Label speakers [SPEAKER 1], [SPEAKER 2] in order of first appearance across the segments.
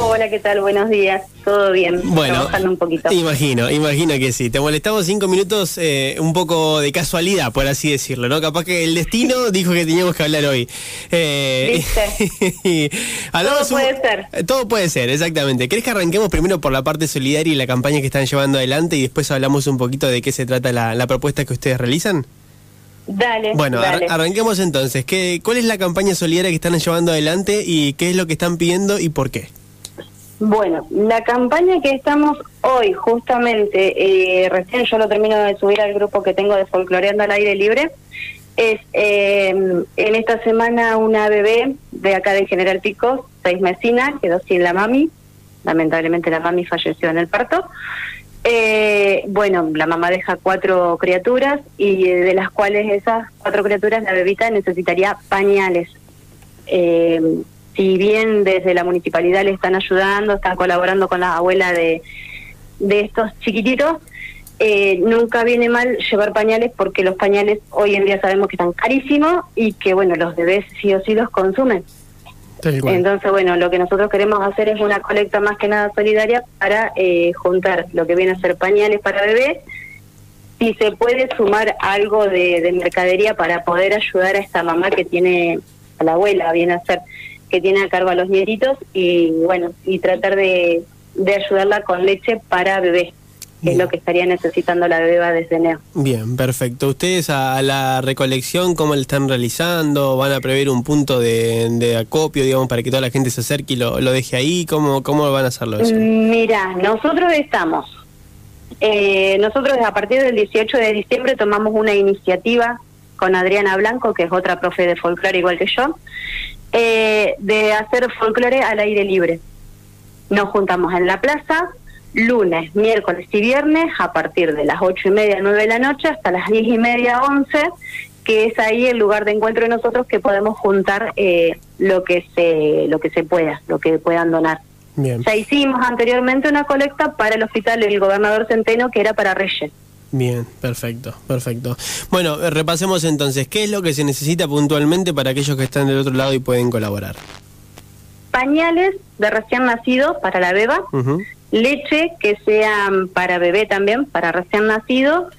[SPEAKER 1] Hola, ¿qué tal? Buenos días. Todo bien.
[SPEAKER 2] Bueno,
[SPEAKER 1] Trabajando un poquito.
[SPEAKER 2] Imagino, imagino que sí. Te molestamos cinco minutos, eh, un poco de casualidad, por así decirlo, ¿no? Capaz que el destino dijo que teníamos que hablar hoy. Eh,
[SPEAKER 1] ¿Viste? Todo
[SPEAKER 2] un-
[SPEAKER 1] puede ser.
[SPEAKER 2] Todo puede ser, exactamente. ¿Querés que arranquemos primero por la parte solidaria y la campaña que están llevando adelante y después hablamos un poquito de qué se trata la, la propuesta que ustedes realizan?
[SPEAKER 1] Dale.
[SPEAKER 2] Bueno, ar-
[SPEAKER 1] dale.
[SPEAKER 2] arranquemos entonces. ¿Qué, ¿Cuál es la campaña solidaria que están llevando adelante y qué es lo que están pidiendo y por qué?
[SPEAKER 1] Bueno, la campaña que estamos hoy, justamente, eh, recién yo lo termino de subir al grupo que tengo de Folcloreando al Aire Libre, es eh, en esta semana una bebé de acá de General Pico, seis mesina, quedó sin la mami, lamentablemente la mami falleció en el parto. Eh, bueno, la mamá deja cuatro criaturas y de las cuales esas cuatro criaturas la bebita necesitaría pañales. Eh, si bien desde la municipalidad le están ayudando, están colaborando con la abuela de, de estos chiquititos, eh, nunca viene mal llevar pañales porque los pañales hoy en día sabemos que están carísimos y que bueno, los bebés sí o sí los consumen. Entonces, bueno, lo que nosotros queremos hacer es una colecta más que nada solidaria para eh, juntar lo que viene a ser pañales para bebés. Si se puede sumar algo de, de mercadería para poder ayudar a esta mamá que tiene, a la abuela, viene a ser, que tiene a cargo a los nietitos y bueno, y tratar de, de ayudarla con leche para bebés, que es lo que estaría necesitando la beba desde enero.
[SPEAKER 2] Bien, perfecto. ¿Ustedes a, a la recolección cómo le están realizando? ¿Van a prever un punto de, de acopio, digamos, para que toda la gente se acerque y lo, lo deje ahí? ¿Cómo, ¿Cómo van a hacerlo eso?
[SPEAKER 1] Mira, nosotros estamos, eh, nosotros a partir del 18 de diciembre tomamos una iniciativa con Adriana Blanco, que es otra profe de folclore igual que yo, eh, de hacer folclore al aire libre. Nos juntamos en la plaza lunes, miércoles y viernes a partir de las ocho y media, nueve de la noche hasta las diez y media, once, que es ahí el lugar de encuentro de nosotros que podemos juntar eh, lo que se lo que se pueda, lo que puedan donar.
[SPEAKER 2] Bien,
[SPEAKER 1] Ya hicimos anteriormente una colecta para el hospital del gobernador Centeno que era para Reyes.
[SPEAKER 2] Bien, perfecto, perfecto. Bueno, eh, repasemos entonces, ¿qué es lo que se necesita puntualmente para aquellos que están del otro lado y pueden colaborar?
[SPEAKER 1] Pañales de recién nacido para la beba, leche que sean para bebé también, para recién nacido,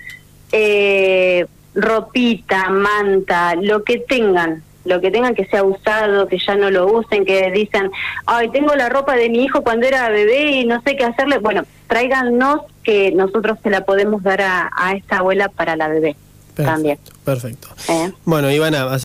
[SPEAKER 1] eh, ropita, manta, lo que tengan, lo que tengan que sea usado, que ya no lo usen, que dicen, ay, tengo la ropa de mi hijo cuando era bebé y no sé qué hacerle. Bueno, tráiganos que nosotros se la podemos dar a, a esta abuela para la bebé también.
[SPEAKER 2] Perfecto, perfecto.
[SPEAKER 1] ¿eh?
[SPEAKER 2] Bueno, Ivana,